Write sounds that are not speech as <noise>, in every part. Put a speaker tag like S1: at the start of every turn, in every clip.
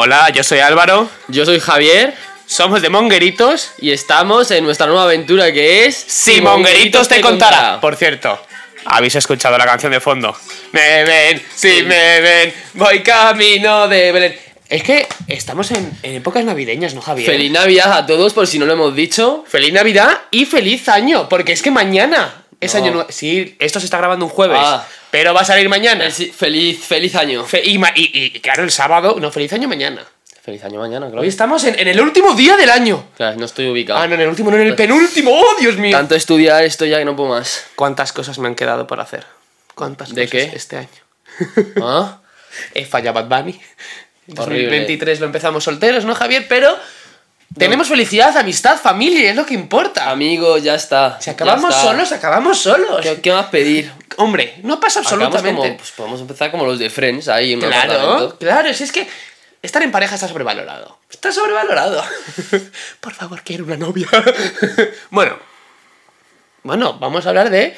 S1: Hola, yo soy Álvaro.
S2: Yo soy Javier
S1: Somos de Mongueritos.
S2: y estamos en nuestra nueva aventura que es
S1: Si Mongueritos te contará. Por cierto, habéis escuchado la canción de fondo. Me ven, si me ven, voy camino de Belén. Es que estamos en, en épocas navideñas, ¿no, Javier?
S2: Feliz Navidad a todos, por si no lo hemos dicho.
S1: Feliz Navidad y feliz año, porque es que mañana es
S2: No.
S1: año nuevo. Sí, esto se está grabando un jueves,
S2: Ah.
S1: Pero va a salir mañana.
S2: Feliz, feliz año.
S1: Fe- y, ma- y- y, claro, el sábado, no, feliz año mañana.
S2: Feliz año mañana, claro.
S1: Hoy estamos en, en el último día del año.
S2: Claro, no estoy ubicado.
S1: Ah, no, en el último, no, en el penúltimo. ¡Oh, Dios mío!
S2: Tanto estudiar esto ya que no puedo más.
S1: ¿Cuántas cosas me han quedado por hacer? ¿Cuántas
S2: ¿De
S1: cosas
S2: qué?
S1: este año? <laughs>
S2: ¿Ah?
S1: He fallado Bad Bunny. En
S2: Horrible.
S1: 2023 lo empezamos solteros, ¿no, Javier? Pero tenemos felicidad, amistad, familia, es lo que importa.
S2: Amigo, ya está.
S1: si acabamos
S2: está.
S1: solos, acabamos solos.
S2: ¿Qué, qué más pedir?
S1: Hombre, no pasa absolutamente.
S2: como, pues podemos empezar como los de Friends, ahí en
S1: claro, claro, si es que estar en pareja está sobrevalorado. Está sobrevalorado. <laughs> Por favor, quiero una novia. <laughs> bueno, bueno, vamos a hablar de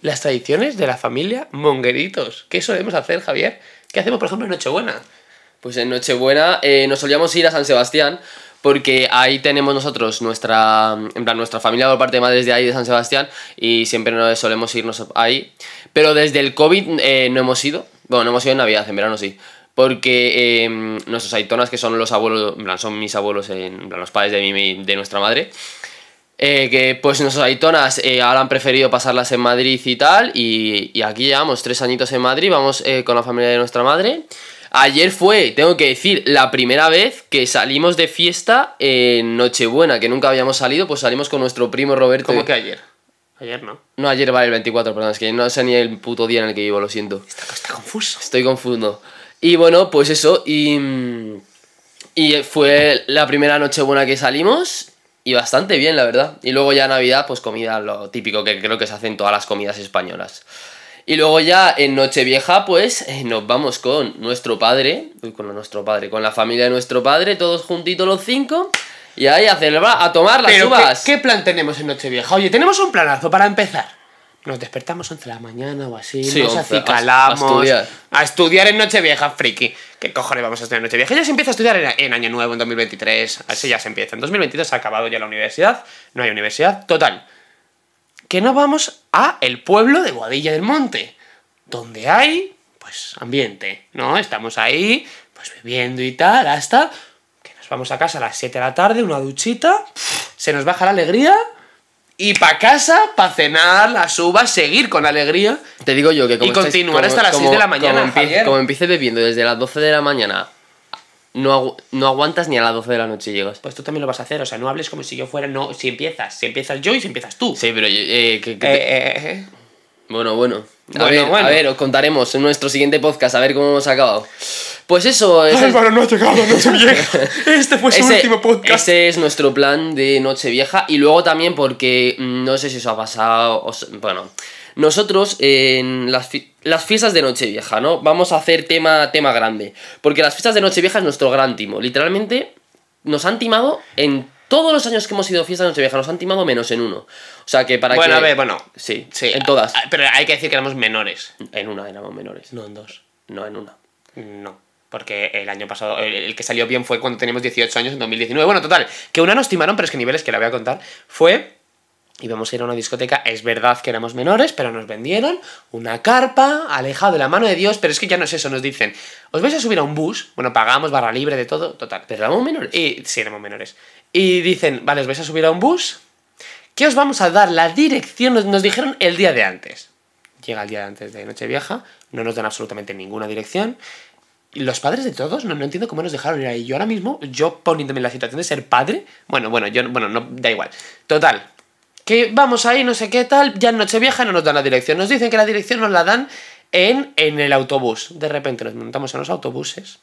S1: las tradiciones de la familia Mongueritos. ¿Qué solemos hacer, Javier? ¿Qué hacemos, por ejemplo, en Nochebuena?
S2: Pues en Nochebuena eh, nos solíamos ir a San Sebastián porque ahí tenemos nosotros nuestra, en plan, nuestra familia por parte de madres de ahí de San Sebastián y siempre nos solemos irnos ahí. Pero desde el COVID eh, no hemos ido, bueno, no hemos ido en Navidad, en verano sí. Porque eh, nuestros aitonas, que son los abuelos, en plan, son mis abuelos, en plan, los padres de, mi, de nuestra madre, eh, que pues nuestras aitonas eh, ahora han preferido pasarlas en Madrid y tal, y, aquí llevamos tres añitos en Madrid, vamos con la familia de nuestra madre. Ayer fue, tengo que decir, la primera vez que salimos de fiesta en Nochebuena, que nunca habíamos salido, pues salimos con nuestro primo Roberto.
S1: ¿Cómo que ayer? Ayer no.
S2: No, ayer vale el 24, perdón, es que no sé ni el puto día en el que vivo, lo siento.
S1: Está, está confuso.
S2: Estoy confuso. Y bueno, pues eso, y, y fue la primera noche buena que salimos y bastante bien, la verdad. Y luego ya Navidad, pues comida, lo típico que creo que se hace en todas las comidas españolas. Y luego ya en Nochevieja, pues eh, nos vamos con nuestro padre, uy, con nuestro padre, con la familia de nuestro padre, todos juntitos los cinco, y ahí a celebrar, a tomar las
S1: Pero, ¿qué,
S2: uvas.
S1: qué plan tenemos en Nochevieja? Oye, tenemos un planazo para empezar. Nos despertamos 11 de la mañana o así,
S2: Sí,
S1: nos
S2: 11, a-
S1: acicalamos.
S2: a estudiar.
S1: a estudiar en Nochevieja, friki. ¿Qué cojones vamos a estudiar en Nochevieja? Ya se empieza a estudiar en, en Año Nuevo, en 2023. Así ya se empieza. En 2023 se ha acabado ya la universidad. No hay universidad. Total. Que no vamos a el pueblo de Boadilla del Monte. Donde hay, pues, ambiente, ¿no? Estamos ahí, pues, bebiendo y tal, hasta que nos vamos a casa a las 7 de la tarde, una duchita, se nos baja la alegría y pa' casa, pa' cenar las uvas, seguir con alegría.
S2: Te digo yo que como
S1: Y continuar hasta las seis de la mañana,
S2: Como, empie- como empieces bebiendo desde las 12 de la mañana, no, agu- no aguantas ni a las 12 de la noche llegas.
S1: Pues tú también lo vas a hacer, o sea, no hables como si yo fuera, no, si empiezas, si empiezas yo y si empiezas tú.
S2: Sí, pero eh, que- que-
S1: Eh, eh, eh.
S2: bueno, bueno. A,
S1: Bueno,
S2: ver,
S1: bueno.
S2: a ver, os contaremos en nuestro siguiente podcast a ver cómo hemos acabado. Pues eso, ese,
S1: Álvaro no ha llegado, Nochevieja. <laughs> Este fue su
S2: ese-
S1: último podcast.
S2: ese es nuestro plan de Nochevieja. Y luego también porque mm, no sé si os ha pasado. os- bueno, nosotros en las, fi- las fiestas de Nochevieja, ¿no? Vamos a hacer tema, tema grande. Porque las fiestas de Nochevieja es nuestro gran timo. Literalmente nos han timado en todos los años que hemos ido a fiestas de Nochevieja, nos han timado menos en uno. O sea que para
S1: Bueno,
S2: que.
S1: a ver, bueno.
S2: Sí,
S1: Sí,
S2: en todas.
S1: ah, Pero hay que decir que éramos menores.
S2: En una éramos menores.
S1: No en dos.
S2: No, en una.
S1: No. Porque el año pasado, el, el que salió bien fue cuando teníamos 18 años, en 2019. Bueno, total, que una nos timaron, pero es que niveles que la voy a contar, fue... Íbamos a ir a una discoteca, es verdad que éramos menores, pero nos vendieron una carpa, alejado de la mano de Dios, pero es que ya no es eso, nos dicen, os vais a subir a un bus, bueno, pagamos barra libre de todo, total.
S2: Pero éramos menores.
S1: Y sí, éramos menores. Y dicen, vale, os vais a subir a un bus, que os vamos a dar la dirección, nos, nos dijeron el día de antes. Llega el día de antes de Nochevieja, no nos dan absolutamente ninguna dirección. Los padres de todos, no, no entiendo cómo nos dejaron ir ahí. Yo ahora mismo, yo poniéndome en la situación de ser padre, bueno, bueno, yo, bueno, no, da igual. Total, que vamos ahí, no sé qué tal, ya en Nochevieja no nos dan la dirección. Nos dicen que la dirección nos la dan en, en el autobús. De repente nos montamos en los autobuses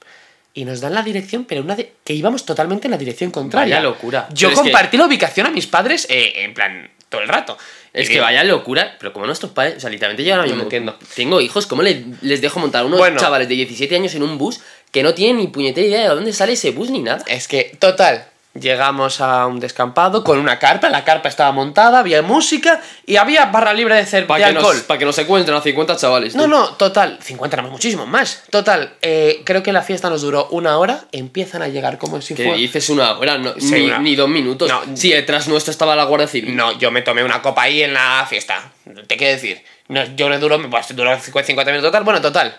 S1: y nos dan la dirección, pero una de, que íbamos totalmente en la dirección contraria.
S2: Vaya locura.
S1: Yo
S2: Pero es que-
S1: compartí la ubicación a mis padres eh, en plan todo el rato.
S2: Es
S1: Y
S2: que
S1: digo,
S2: vaya locura, pero como nuestros padres, o sea, literalmente llegan a mí.
S1: No lo entiendo.
S2: Tengo hijos, ¿cómo le- les dejo montar unos
S1: Bueno.
S2: chavales de 17 años en un bus que no tienen ni puñetera idea de dónde sale ese bus ni nada?
S1: Es que, total, Llegamos a un descampado con una carpa, la carpa estaba montada, había música y había barra libre de, cer- de
S2: Para que,
S1: alcohol.
S2: nos, pa' que nos encuentren a 50 chavales.
S1: No,
S2: tú.
S1: no, total, 50 no, muchísimo más. Total, eh, creo que la fiesta nos duró una hora, empiezan a llegar como si
S2: ¿Qué
S1: fuera...
S2: dices una hora? No,
S1: Sí,
S2: ni,
S1: una-
S2: ni dos minutos.
S1: No.
S2: Sí, detrás nuestro estaba la Guardia Civil.
S1: No, yo me tomé una copa ahí en la fiesta. Te quiero decir. No, yo le duró, pues, duró 50 minutos total. Bueno, total.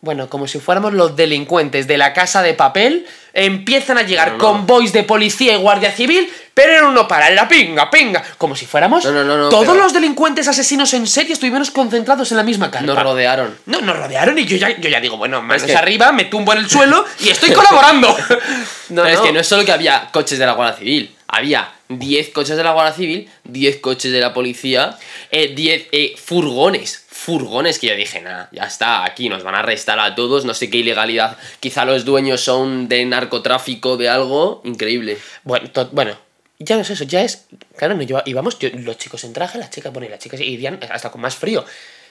S1: Bueno, como si fuéramos los delincuentes de la casa de papel, empiezan a llegar
S2: No, no.
S1: convoys de policía y guardia civil, pero en uno para, en la pinga, pinga. Como si fuéramos
S2: No, no, no, no,
S1: todos
S2: pero-
S1: los delincuentes asesinos en serie estuvimos concentrados en la misma carpa.
S2: Nos rodearon.
S1: No, nos rodearon y yo ya, yo ya digo, bueno, manos
S2: que-
S1: arriba, me tumbo en el suelo y estoy colaborando. <laughs> no,
S2: Pero es que no es solo que había coches de la Guardia Civil. Había 10 coches de la Guardia Civil, 10 coches de la policía, eh, 10 eh, furgones. Furgones que yo dije, nada, ya está, aquí nos van a arrestar a todos, no sé qué ilegalidad. Quizá los dueños son de narcotráfico, de algo. Increíble.
S1: Bueno, bueno, ya no es eso, ya es. Claro, no lleva- íbamos yo- los chicos en traje, las chicas, bueno, y las chicas irían hasta con más frío.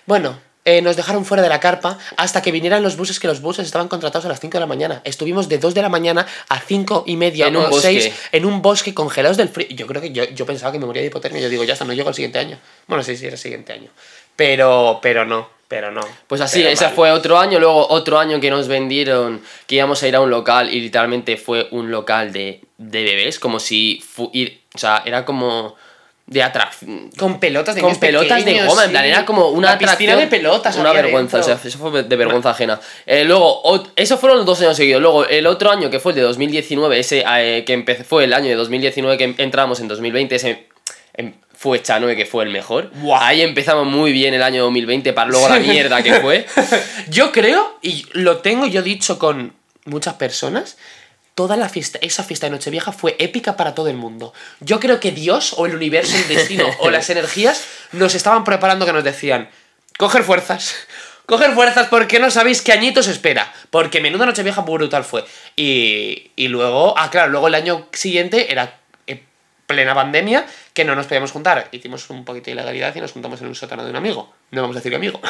S1: Bueno, eh, nos dejaron fuera de la carpa hasta que vinieran los buses, que los buses estaban contratados a las 5 de la mañana. Estuvimos de 2 de la mañana a 5 y media
S2: En
S1: o
S2: un bosque.
S1: 6 en un bosque congelados del frío. Yo creo que yo, yo pensaba que me moría de hipotermia. Yo digo, ya está, no llego al siguiente año. Bueno, sí, sí, era el siguiente año. Pero, pero no, pero no.
S2: Pues así, ese
S1: mal.
S2: fue otro año, luego otro año que nos vendieron que íbamos a ir a un local y literalmente fue un local de, de bebés, como si fu- ir, o sea, era como de atracción.
S1: Con pelotas de
S2: Con pelotas de goma, en plan, era como una
S1: La piscina de pelotas.
S2: Una vergüenza, o sea, eso fue de vergüenza ajena. Eh, luego, esos fueron los dos años seguidos. Luego, el otro año que fue el de 2019, ese eh, que empecé, fue el año de 2019 que entramos en 2020, ese em, fue Chanue, que fue el mejor.
S1: Buah.
S2: Ahí empezamos muy bien el año 2020 para luego la mierda que fue. <laughs>
S1: Yo creo, y lo tengo yo dicho con muchas personas, toda la fiesta, esa fiesta de Nochevieja fue épica para todo el mundo. Yo creo que Dios o el universo, el destino o <laughs> las energías nos estaban preparando que nos decían, coger fuerzas. <laughs> Coger fuerzas porque no sabéis qué añito espera. Porque menuda Nochevieja brutal fue. Y, y luego, ah, claro, luego el año siguiente era plena pandemia que no nos podíamos juntar. Hicimos un poquito de ilegalidad y nos juntamos en un sótano de un amigo. No vamos a decir amigo.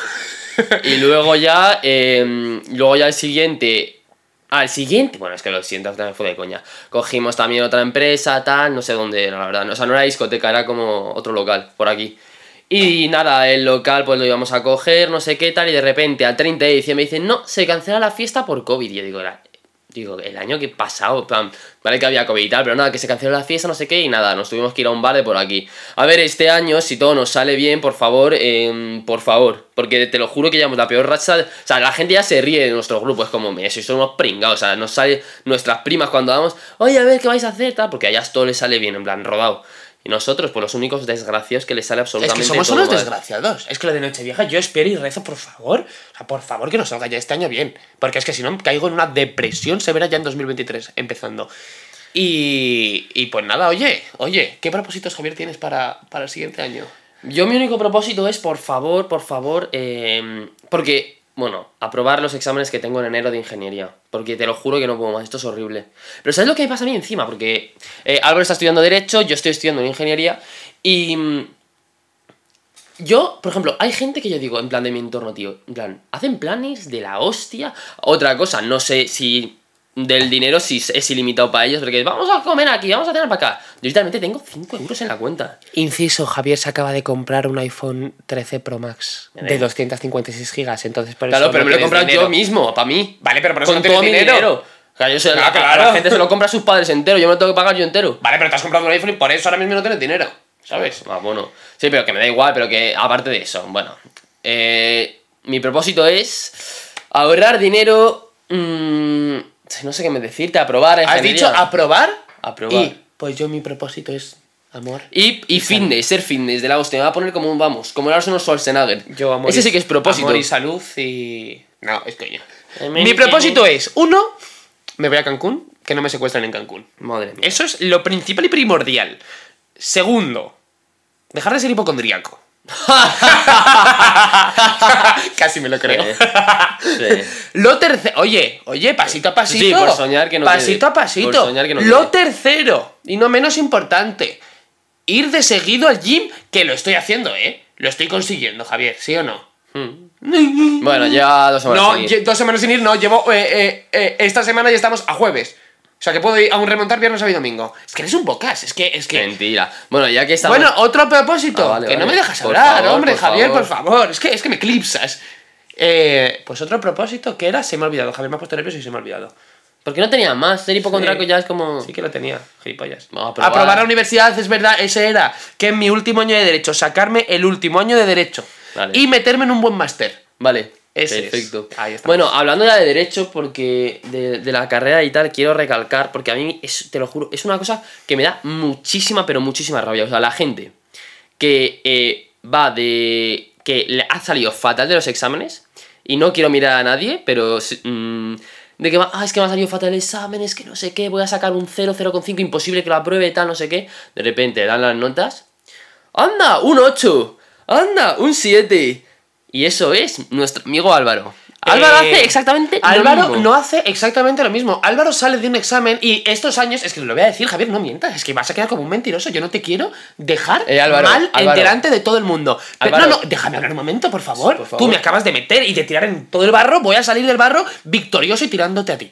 S2: Y luego ya, eh, luego ya el siguiente, al siguiente, bueno, es que lo siento, también fue de coña. Cogimos también otra empresa, tal, no sé dónde era, la verdad. O sea, no era discoteca, era como otro local, por aquí. Y nada, el local pues lo íbamos a coger, no sé qué tal, y de repente al 30 de diciembre dicen, no, se cancela la fiesta por COVID. Y yo digo, digo, el año que pasado, plan, vale que había COVID y tal, pero nada, que se canceló la fiesta, no sé qué, y nada, nos tuvimos que ir a un bar de por aquí. A ver, este año, si todo nos sale bien, por favor, em, por favor, porque te lo juro que llevamos la peor racha, o sea, la gente ya se ríe de nuestro grupo, es como, me, sois unos pringados, o sea, nos sale nuestras primas cuando vamos, oye, a ver, ¿qué vais a hacer? Tal, porque allá todo les sale bien, en plan, rodado. Y nosotros, pues los únicos desgraciados que les sale
S1: Es
S2: absolutamente
S1: que somos
S2: todo
S1: unos
S2: mal.
S1: desgraciados. Es que lo de Nochevieja yo espero y rezo, por favor. O sea, por favor que nos salga ya este año bien. Porque es que si no caigo en una depresión severa ya en 2023, empezando. Y, y pues nada, oye, oye, ¿qué propósitos, Javier, tienes para, para el siguiente año?
S2: Yo mi único propósito es, por favor, por favor, eh, porque, bueno, aprobar los exámenes que tengo en enero de ingeniería. Porque te lo juro que no puedo más, esto es horrible. Pero ¿sabes lo que me pasa a mí encima? Porque eh, Álvaro está estudiando Derecho, yo estoy estudiando en ingeniería y... mm, Yo, por ejemplo, hay gente que yo digo, en plan de mi entorno, tío, en plan, hacen planes de la hostia. Otra cosa, no sé si del dinero si es ilimitado para ellos, porque vamos a comer aquí, vamos a cenar para acá. Yo literalmente tengo 5 euros en la cuenta.
S1: Inciso, Javier se acaba de comprar un iPhone 13 Pro Max de
S2: ves.
S1: 256 gigas, entonces por
S2: Claro,
S1: eso
S2: pero
S1: no
S2: me lo he comprado
S1: dinero.
S2: yo mismo, para mí.
S1: Vale, pero por eso
S2: Con
S1: no
S2: todo mi
S1: dinero.
S2: dinero. O sea, yo sé,
S1: Ah,
S2: la,
S1: claro.
S2: la gente se lo compra a sus padres entero, yo me lo tengo que pagar yo entero.
S1: Vale, pero te has comprado un iPhone y por eso ahora mismo no tienes dinero, ¿sabes?
S2: Ah, bueno. Sí, pero que me da igual, pero que aparte de eso, bueno. eh, mi propósito es ahorrar dinero. mm, no sé qué me decirte, aprobar.
S1: ¿Has dicho aprobar?
S2: Aprobar.
S1: Y pues yo mi propósito es amor.
S2: Y, y fitness, ser fitness de la hostia. Me va a poner como un vamos, como el Arsenal Schwarzenegger.
S1: Yo amor
S2: Ese
S1: y-
S2: sí que es propósito.
S1: Amor y salud y... No, es coño.
S2: Eh,
S1: Mi propósito es, uno, me voy a Cancún, que no me secuestran en Cancún.
S2: Madre mía.
S1: Eso es lo principal y primordial. Segundo, dejar de ser hipocondríaco. <laughs> Casi me lo creo.
S2: Sí. <laughs>
S1: Lo tercero, oye, oye, pasito a pasito.
S2: Sí, por soñar que no
S1: Pasito
S2: quede.
S1: a pasito.
S2: Por soñar que no
S1: Lo
S2: quede.
S1: tercero, y no menos importante, ir de seguido al gym, que lo estoy haciendo, ¿eh? Lo estoy consiguiendo, Javier, ¿sí o no?
S2: Bueno, ya dos semanas.
S1: No,
S2: sin ir.
S1: dos semanas sin ir, no, llevo. eh, eh, eh, esta semana ya estamos a jueves. O sea, que puedo ir aún remontar viernes, sábado y domingo. Es que eres un bocas, es que... Es que...
S2: Mentira. Bueno, ya que estamos.
S1: Bueno, otro propósito.
S2: Ah, vale,
S1: que no
S2: vale.
S1: me dejas
S2: Por
S1: hablar,
S2: favor,
S1: hombre,
S2: por
S1: Javier,
S2: favor.
S1: por favor. Es que, es que me eclipsas. Eh, pues otro propósito que era, se me ha olvidado. Javier me ha puesto nervioso y se me ha olvidado.
S2: Porque no tenía más. Ser hipocondriaco
S1: Sí.
S2: ya es como.
S1: Sí que lo tenía, gilipollas.
S2: Vamos a probar.
S1: Aprobar la universidad, es verdad, ese era. Que en mi último año de Derecho, sacarme el último año de Derecho.
S2: Vale.
S1: Y meterme en un buen máster.
S2: Vale.
S1: Ese es.
S2: Perfecto.
S1: Ahí estamos.
S2: Bueno, hablando ya de derecho, porque de, de la carrera y tal, quiero recalcar, porque a mí, es, te lo juro, es una cosa que me da muchísima, pero muchísima rabia. O sea, la gente que eh, va de. que le ha salido fatal de los exámenes, y no quiero mirar a nadie, pero. mm, de que va, ah, es que me ha salido fatal el examen, es que no sé qué, voy a sacar un 0, 0,5, imposible que lo apruebe, tal, no sé qué. De repente dan las notas. ¡Anda! ¡Un 8! ¡Anda! ¡Un 7! Y eso es nuestro amigo Álvaro. Álvaro
S1: Eh,
S2: hace exactamente
S1: Álvaro
S2: lo mismo.
S1: no hace exactamente lo mismo. Álvaro sale de un examen y estos años, es que lo voy a decir, Javier, no mientas, es que vas a quedar como un mentiroso. Yo no te quiero dejar
S2: Eh, Álvaro,
S1: mal
S2: Álvaro.
S1: delante de todo el mundo. Pero- no, no, déjame hablar un momento, por favor.
S2: Por favor.
S1: Tú me acabas de meter y de tirar en todo el barro. Voy a salir del barro victorioso y tirándote a ti.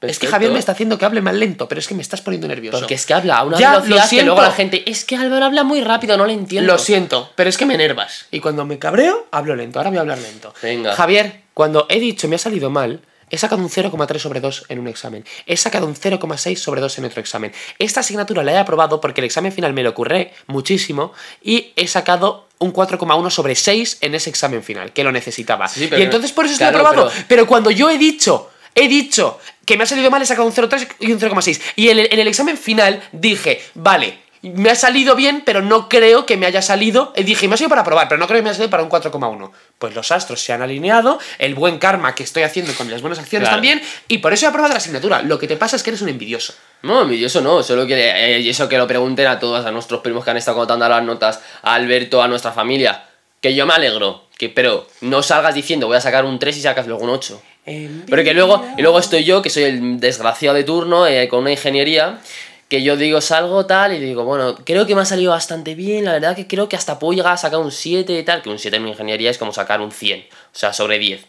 S1: Es que. Javier me está haciendo que hable más lento, pero es que me estás poniendo nervioso.
S2: Porque es que habla a una
S1: Ya,
S2: velocidad que luego la gente. Es que Álvaro habla muy rápido, no le entiendo.
S1: Lo siento, pero es que me enervas. Y cuando me cabreo, hablo lento. Ahora voy a hablar lento.
S2: Venga.
S1: Javier, cuando he dicho me ha salido mal, he sacado un 0,3 sobre 2 en un examen. He sacado un 0,6 sobre 2 en otro examen. Esta asignatura la he aprobado porque el examen final me lo curré muchísimo y he sacado un 4,1 sobre 6 en ese examen final, que lo necesitaba.
S2: Sí, pero-
S1: y entonces por eso estoy
S2: claro,
S1: aprobado.
S2: pero-
S1: Pero... cuando yo he dicho, he dicho que me ha salido mal, he sacado un 0,3 y un 0,6. Y en el, en el examen final dije, vale, me ha salido bien, pero no creo que me haya salido. eh, Dije, me ha salido para probar, pero no creo que me haya salido para un 4,1. Pues los astros se han alineado, el buen karma que estoy haciendo con las buenas acciones
S2: Claro.
S1: también, y por eso he aprobado la asignatura. Lo que te pasa es que eres un envidioso.
S2: No, envidioso no, solo que eh, eso que lo pregunten a todos, a nuestros primos que han estado contando las notas, a Alberto, a nuestra familia. Que yo me alegro, que, pero no salgas diciendo voy a sacar un 3 y sacas luego un 8. Pero que luego, y luego estoy yo, que soy el desgraciado de turno, eh, con una ingeniería, que yo digo salgo tal y digo, bueno, creo que me ha salido bastante bien, la verdad que creo que hasta puedo llegar a sacar un 7 y tal, que un 7 en una ingeniería es como sacar un 100, o sea, sobre 10.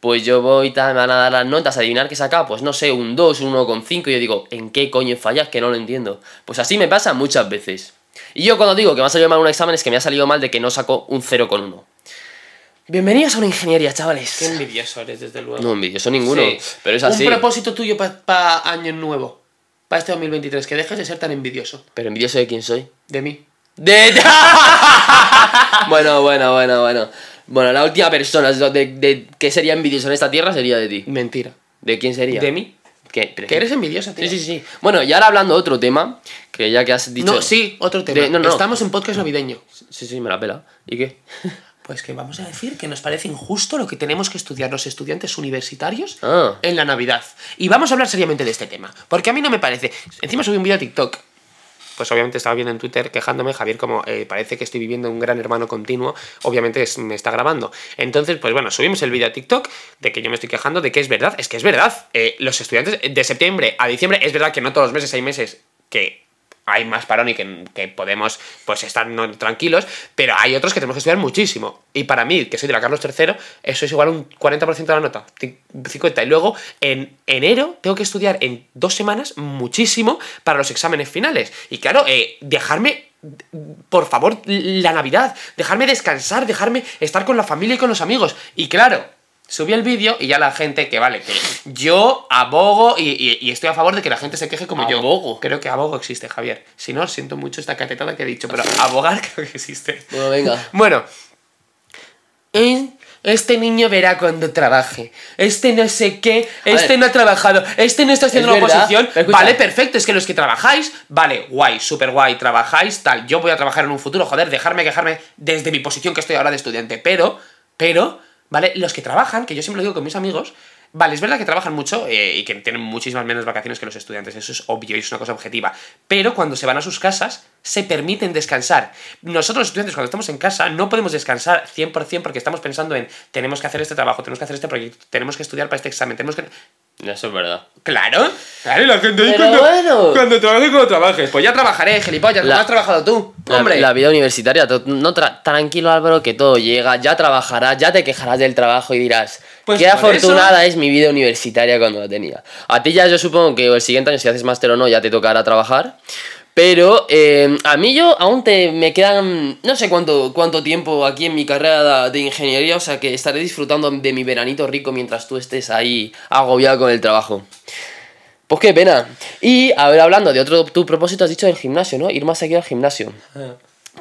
S2: Pues yo voy tal, me van a dar las notas, adivinar qué he sacado, pues no sé, un 2, un 1,5, y yo digo, ¿en qué coño fallas? Que no lo entiendo. Pues así me pasa muchas veces. Y yo cuando digo que me ha salido mal un examen es que me ha salido mal de que no saco un 0,1. Bienvenidos a una ingeniería, chavales.
S1: Qué envidioso eres, desde luego.
S2: No envidioso ninguno,
S1: Sí.
S2: pero es así.
S1: Un propósito tuyo para año nuevo, para este 2023, que dejes de ser tan envidioso.
S2: Pero envidioso de quién soy.
S1: De mí.
S2: De... <laughs> bueno, bueno, bueno, bueno. Bueno, la última persona de, de- que sería envidioso en esta tierra sería de ti.
S1: Mentira.
S2: ¿De quién sería?
S1: De mí.
S2: ¿Qué?
S1: Que eres envidiosa, tío.
S2: Sí, sí, sí. Bueno, y ahora hablando de otro tema, que ya que has dicho...
S1: No, sí, otro tema.
S2: De- no, no.
S1: Estamos en podcast navideño.
S2: Sí, sí, me la pela. ¿Y qué? <laughs>
S1: Pues que vamos a decir que nos parece injusto lo que tenemos que estudiar los estudiantes universitarios
S2: Ah.
S1: en la Navidad. Y vamos a hablar seriamente de este tema. Porque a mí no me parece. Encima subí un vídeo a TikTok. Pues obviamente estaba viendo en Twitter quejándome, Javier, como eh, parece que estoy viviendo un gran hermano continuo, obviamente es- me está grabando. Entonces, pues bueno, subimos el vídeo a TikTok de que yo me estoy quejando de que es verdad, es que es verdad. Eh, los estudiantes de septiembre a diciembre, es verdad que no todos los meses hay meses que hay más parón y que, podemos pues estar tranquilos, pero hay otros que tenemos que estudiar muchísimo. Y para mí, que soy de la Carlos III, eso es igual un 40% de la nota, ci- 50. Y luego en enero tengo que estudiar en dos semanas muchísimo para los exámenes finales. Y claro, eh, dejarme, por favor, la Navidad, dejarme descansar, dejarme estar con la familia y con los amigos. Y claro, subí el vídeo y ya la gente, que vale, que yo abogo y, y- y estoy a favor de que la gente se queje como yo.
S2: Abogo.
S1: Creo que abogo existe, Javier. Si no, siento mucho esta catetada que he dicho, pero abogar <laughs> creo que existe.
S2: Bueno, venga.
S1: Bueno. Este niño verá cuando trabaje. Este no sé qué. Este
S2: ver.
S1: no ha trabajado. Este no está haciendo
S2: Es
S1: una
S2: verdad,
S1: oposición. Vale, perfecto. Es que los que trabajáis, vale, guay, súper guay, trabajáis, tal. Yo voy a trabajar en un futuro, joder, dejarme quejarme desde mi posición que estoy ahora de estudiante. Pero, pero, ¿vale? Los que trabajan, que yo siempre lo digo con mis amigos, vale, es verdad que trabajan mucho eh, y que tienen muchísimas menos vacaciones que los estudiantes, eso es obvio y es una cosa objetiva. Pero cuando se van a sus casas, se permiten descansar. Nosotros los estudiantes, cuando estamos en casa, no podemos descansar 100% porque estamos pensando en tenemos que hacer este trabajo, tenemos que hacer este proyecto, tenemos que estudiar para este examen, tenemos que...
S2: Eso es verdad.
S1: Claro, claro, y la gente ahí
S2: Pero
S1: cuando,
S2: bueno.
S1: cuando trabajes, cuando trabajes. Pues ya trabajaré, gilipollas,
S2: La-
S1: ¿cómo has trabajado tú?
S2: La,
S1: Hombre.
S2: la vida universitaria, to- no tra- tranquilo Álvaro, que todo llega, ya trabajarás, ya te quejarás del trabajo y dirás,
S1: Pues
S2: qué
S1: por
S2: afortunada es mi vida universitaria cuando la tenía. A ti ya yo supongo que el siguiente año, si haces máster o no, ya te tocará trabajar. Pero eh, a mí yo aún te, me quedan no sé cuánto, cuánto tiempo aquí en mi carrera de ingeniería, o sea que estaré disfrutando de mi veranito rico mientras tú estés ahí agobiado con el trabajo. Pues qué pena. Y a ver, hablando de otro tu propósito, has dicho del gimnasio, ¿no? Ir más seguido al gimnasio.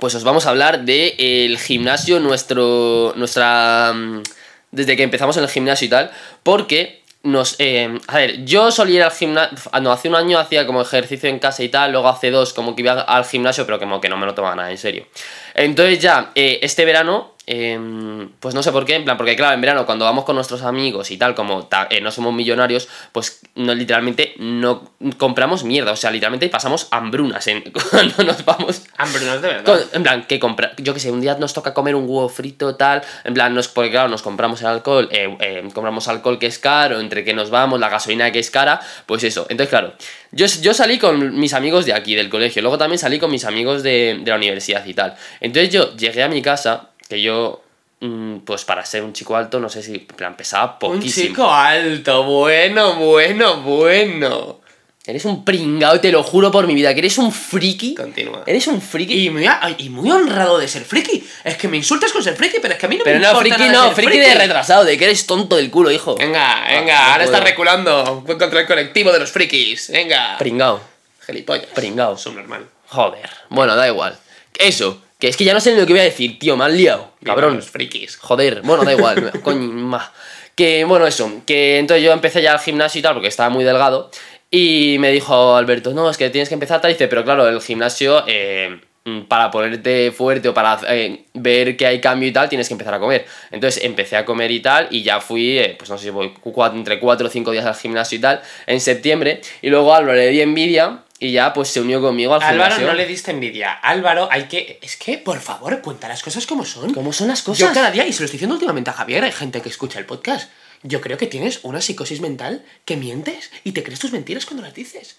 S2: Pues os vamos a hablar de el gimnasio, nuestro. nuestra. mm, Desde que empezamos en el gimnasio y tal. Porque nos. eh, a ver, yo solía ir al gimnasio. No, hace un año hacía como ejercicio en casa y tal. Luego hace dos, como que iba al gimnasio, pero como que no me lo tomaba nada en serio. Entonces ya, eh, este verano. Eh, pues no sé por qué, en plan, porque claro, en verano cuando vamos con nuestros amigos y tal, como ta- eh, no somos millonarios, pues no, literalmente no compramos mierda, o sea, literalmente pasamos hambrunas en, <laughs> cuando nos vamos
S1: es de verdad.
S2: con- en plan, que compra, yo que sé, un día nos toca comer un huevo frito, tal, en plan, nos, porque claro, nos compramos el alcohol, eh, eh, compramos alcohol que es caro, entre que nos vamos, la gasolina que es cara, pues eso. Entonces, claro, yo, yo salí con mis amigos de aquí, del colegio, luego también salí con mis amigos de, de la universidad y tal. Entonces yo llegué a mi casa, que yo, mm, pues para ser un chico alto, no sé si, plan, pesaba
S1: Un
S2: poquísimo.
S1: chico alto, bueno, bueno, bueno.
S2: Eres un pringao, te lo juro por mi vida, que eres un friki.
S1: Continúa.
S2: Eres un friki.
S1: Y muy, y muy honrado de ser friki. Es que me insultas con ser friki, pero es que a mí no
S2: Pero
S1: me
S2: no,
S1: importa
S2: friki
S1: nada
S2: no,
S1: ser
S2: friki de retrasado, de que eres tonto del culo, hijo.
S1: Venga, venga,
S2: no
S1: ahora estás reculando contra el colectivo de los frikis. Venga.
S2: Pringao.
S1: Gilipollas.
S2: Pringao.
S1: Subnormal.
S2: Joder. Bueno, da igual. Eso, que es que ya no sé ni lo que voy a decir, tío, me has liado. Cabrón.
S1: Los frikis.
S2: Joder, bueno, da igual. <laughs> coño, ma. Que, bueno, eso, que entonces yo empecé ya al gimnasio y tal, porque estaba muy delgado. Y me dijo Alberto, no, es que tienes que empezar tal. Dice, pero claro, el gimnasio, eh, para ponerte fuerte o para eh, ver que hay cambio y tal, tienes que empezar a comer. Entonces empecé a comer y tal, y ya fui, eh, pues no sé si voy cua- entre 4 o 5 días al gimnasio y tal, en septiembre. Y luego a Álvaro le di envidia y ya pues se unió conmigo al
S1: Álvaro
S2: gimnasio.
S1: no le diste envidia. Álvaro, hay que. Es que, por favor, cuenta las cosas como son.
S2: ¿Cómo son las cosas?
S1: Yo cada día, y se lo estoy diciendo últimamente a Javier, hay gente que escucha el podcast. Yo creo que tienes una psicosis mental que mientes y te crees tus mentiras cuando las dices.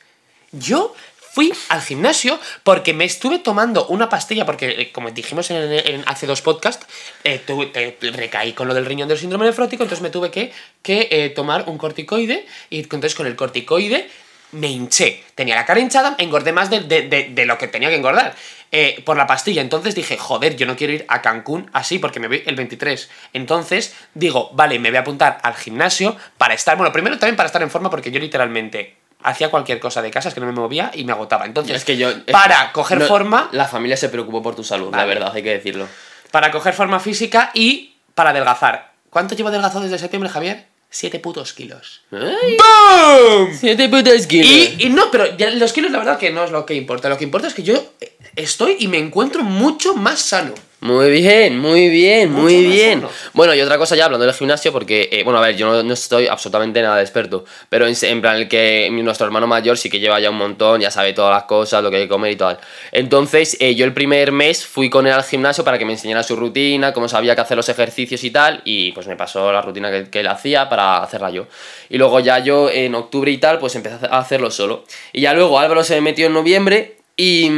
S1: Yo fui al gimnasio porque me estuve tomando una pastilla, porque eh, como dijimos en, en- hace dos podcasts, eh, tuve- te- recaí con lo del riñón del síndrome nefrótico, entonces me tuve que, que eh, tomar un corticoide y entonces con el corticoide me hinché. Tenía la cara hinchada, engordé más de, de- de- de lo que tenía que engordar eh, por la pastilla. Entonces dije, joder, yo no quiero ir a Cancún así porque me voy el 23. Entonces digo, vale, me voy a apuntar al gimnasio para estar, bueno, primero también para estar en forma porque yo literalmente hacía cualquier cosa de casa, es que no me movía y me agotaba. Entonces,
S2: Es que yo.
S1: para coger
S2: no,
S1: forma,
S2: La familia se preocupó por tu salud, la verdad, hay que decirlo.
S1: para coger forma física y para adelgazar. ¿Cuánto llevo adelgazado desde septiembre, Javier? Siete putos kilos.
S2: ¡Ay!
S1: ¡Bum!
S2: Siete putas kilos.
S1: Y, y no, pero ya los kilos la verdad que no es lo que importa. Lo que importa es que yo eh, estoy y me encuentro mucho más sano.
S2: Muy bien, muy bien, muy bien. Bueno, y otra cosa ya hablando del gimnasio, porque, eh, bueno, a ver, yo no, no estoy absolutamente nada de experto, pero en, en plan el que nuestro hermano mayor sí que lleva ya un montón, ya sabe todas las cosas, lo que hay que comer y tal. Entonces, eh, yo el primer mes fui con él al gimnasio para que me enseñara su rutina, cómo sabía que hacer los ejercicios y tal, y pues me pasó la rutina que, que él hacía para hacerla yo. Y luego ya yo en octubre y tal, pues empecé a hacerlo solo. Y ya luego Álvaro se me metió en noviembre y...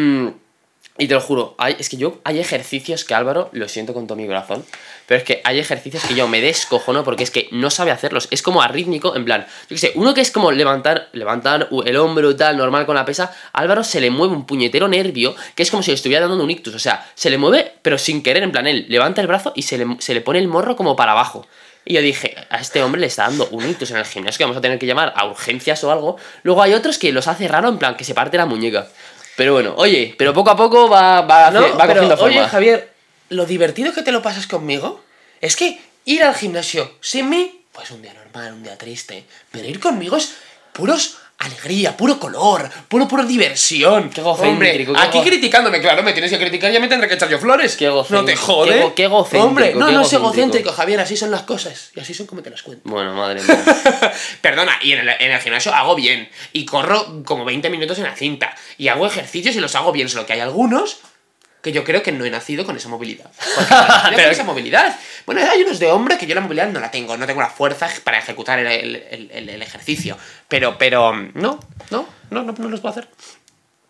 S2: y te lo juro, hay, es que yo hay ejercicios que Álvaro, lo siento con todo mi corazón, pero es que hay ejercicios que yo me descojono porque es que no sabe hacerlos. Es como arrítmico, en plan, yo qué sé, uno que es como levantar, levantar el hombro y tal, normal con la pesa, Álvaro se le mueve un puñetero nervio que es como si le estuviera dando un ictus. O sea, se le mueve, pero sin querer, en plan, él levanta el brazo y se le, se le pone el morro como para abajo. Y yo dije, a este hombre le está dando un ictus en el gimnasio que vamos a tener que llamar a urgencias o algo. Luego hay otros que los hace raro, en plan, que se parte la muñeca. Pero bueno, oye, pero poco a poco va, va,
S1: No,
S2: va
S1: pero,
S2: cogiendo forma.
S1: oye, Javier, lo divertido que te lo pasas conmigo es que ir al gimnasio sin mí, pues un día normal, un día triste. Pero ir conmigo es puros alegría, puro color, puro, puro diversión.
S2: Qué
S1: Hombre,
S2: qué
S1: aquí criticándome, claro, me tienes que criticar, ya me tendré que echar yo flores.
S2: Qué
S1: No te jode.
S2: qué egocéntrico,
S1: Hombre, no, no es
S2: egocéntrico.
S1: egocéntrico, Javier, así son las cosas. Y así son como te las cuento.
S2: Bueno, madre mía. <laughs>
S1: Perdona, y en el, en el gimnasio hago bien. Y corro como 20 minutos en la cinta. Y hago ejercicios y los hago bien. Solo que hay algunos que yo creo que no he nacido con esa movilidad. <laughs> Porque
S2: Pero-
S1: con esa movilidad. Bueno, hay unos de hombre que yo la movilidad no la tengo. No tengo la fuerza para ejecutar el, el- el- el- ejercicio. Pero, pero, no, no, no, no, no los puedo hacer.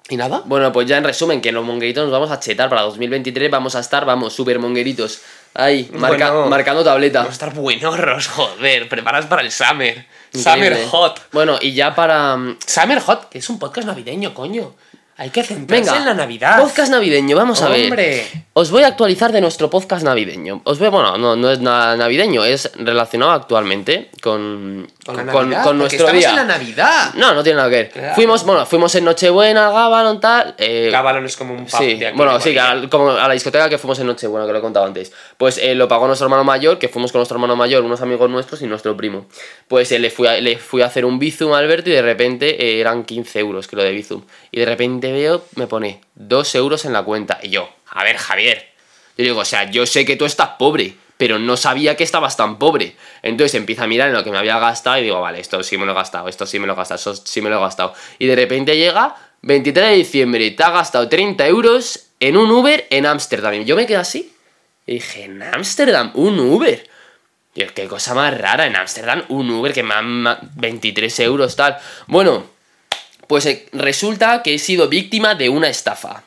S1: ¿Y nada?
S2: Bueno, pues ya en resumen, que en los mongueritos nos vamos a chetar para 2023, vamos a estar, vamos, super mongueritos. Ahí, marca-
S1: Bueno.
S2: marcando tableta.
S1: Vamos a estar buenorros, <laughs> joder. Preparas para el Summer.
S2: Increíble.
S1: Summer Hot.
S2: Bueno, y ya para... mm,
S1: Summer Hot, que es un podcast navideño, coño. Hay que centrarse
S2: Venga,
S1: en la Navidad.
S2: podcast navideño, vamos a ver. Os voy a actualizar de nuestro podcast navideño. Os voy, bueno, no, no es nada navideño, es relacionado actualmente con,
S1: Con la
S2: con,
S1: Navidad.
S2: con
S1: porque
S2: nuestro
S1: estamos
S2: día.
S1: en la Navidad.
S2: No, no tiene nada que ver.
S1: Claro.
S2: Fuimos, bueno, fuimos en Nochebuena, Gabalon, tal. Eh,
S1: Gabalon es como un pub
S2: Sí,
S1: de aquí
S2: bueno,
S1: de
S2: sí, a, como a la discoteca que fuimos en Nochebuena, que lo he contado antes. Pues eh, lo pagó nuestro hermano mayor, que fuimos con nuestro hermano mayor, unos amigos nuestros y nuestro primo. Pues eh, le, fui a, le fui a hacer un Bizum a Alberto y de repente eh, eran 15 euros, que lo de Bizum. Y de repente veo, me pone 2 euros en la cuenta. Y yo, a ver, Javier. Yo digo, o sea, yo sé que tú estás pobre, pero no sabía que estabas tan pobre. Entonces empieza a mirar en lo que me había gastado y digo, vale, esto sí me lo he gastado, esto sí me lo he gastado, esto sí me lo he gastado. Y de repente llega 23 de diciembre, te ha gastado 30 euros en un Uber en Ámsterdam. Y yo me quedé así. Y dije, en Ámsterdam, un Uber. Y yo, qué cosa más rara, en Ámsterdam, un Uber que me han ma- 23 euros, tal. Bueno, pues eh, resulta que he sido víctima de una estafa.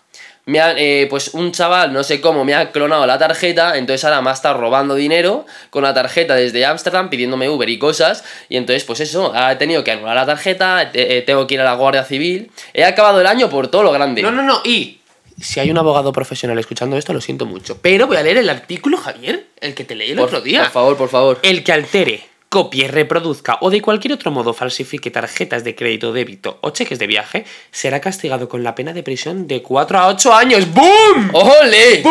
S2: Me han, eh, pues un chaval, no sé cómo, me ha clonado la tarjeta, entonces ahora me ha estado robando dinero con la tarjeta desde Ámsterdam, pidiéndome Uber y cosas, y entonces pues eso, he tenido que anular la tarjeta, eh, eh, tengo que ir a la Guardia Civil, he acabado el año por todo lo grande.
S1: No, no, no. Y si hay un abogado profesional escuchando esto, lo siento mucho. Pero voy a leer el artículo, Javier, el que te leí el
S2: por,
S1: otro día.
S2: por favor, por favor.
S1: El que altere, copie, reproduzca o de cualquier otro modo falsifique tarjetas de crédito, débito o cheques de viaje será castigado con la pena de prisión de 4 a 8 años. ¡Boom!
S2: ¡Ole!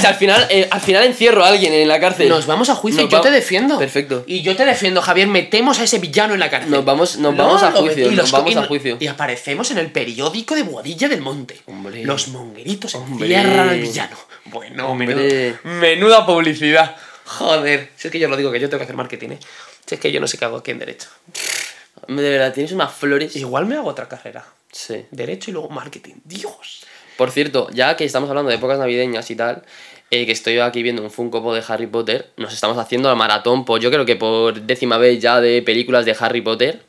S2: Si al final, eh, al final encierro a alguien en la cárcel.
S1: Nos vamos a juicio
S2: Nos
S1: y yo te defiendo.
S2: Perfecto.
S1: Y yo te defiendo, Javier. Metemos a ese villano en la cárcel.
S2: Nos vamos- nos vamos a juicio,
S1: y
S2: nos vamos
S1: y
S2: a juicio.
S1: Y aparecemos en el periódico de Boadilla del Monte.
S2: Hombre.
S1: Los mongueritos encierran al villano. Bueno, menudo- menuda publicidad. Joder. Si es que yo lo digo, que yo tengo que hacer marketing, ¿eh? Si es que yo no sé qué hago aquí en Derecho.
S2: De verdad, tienes unas flores.
S1: Igual me hago otra carrera.
S2: Sí.
S1: Derecho y luego marketing. Dios.
S2: Por cierto, ya que estamos hablando de épocas navideñas y tal, eh, que estoy aquí viendo un Funko Pop de Harry Potter, nos estamos haciendo la maratón, pues yo creo que por décima vez ya de películas de Harry Potter.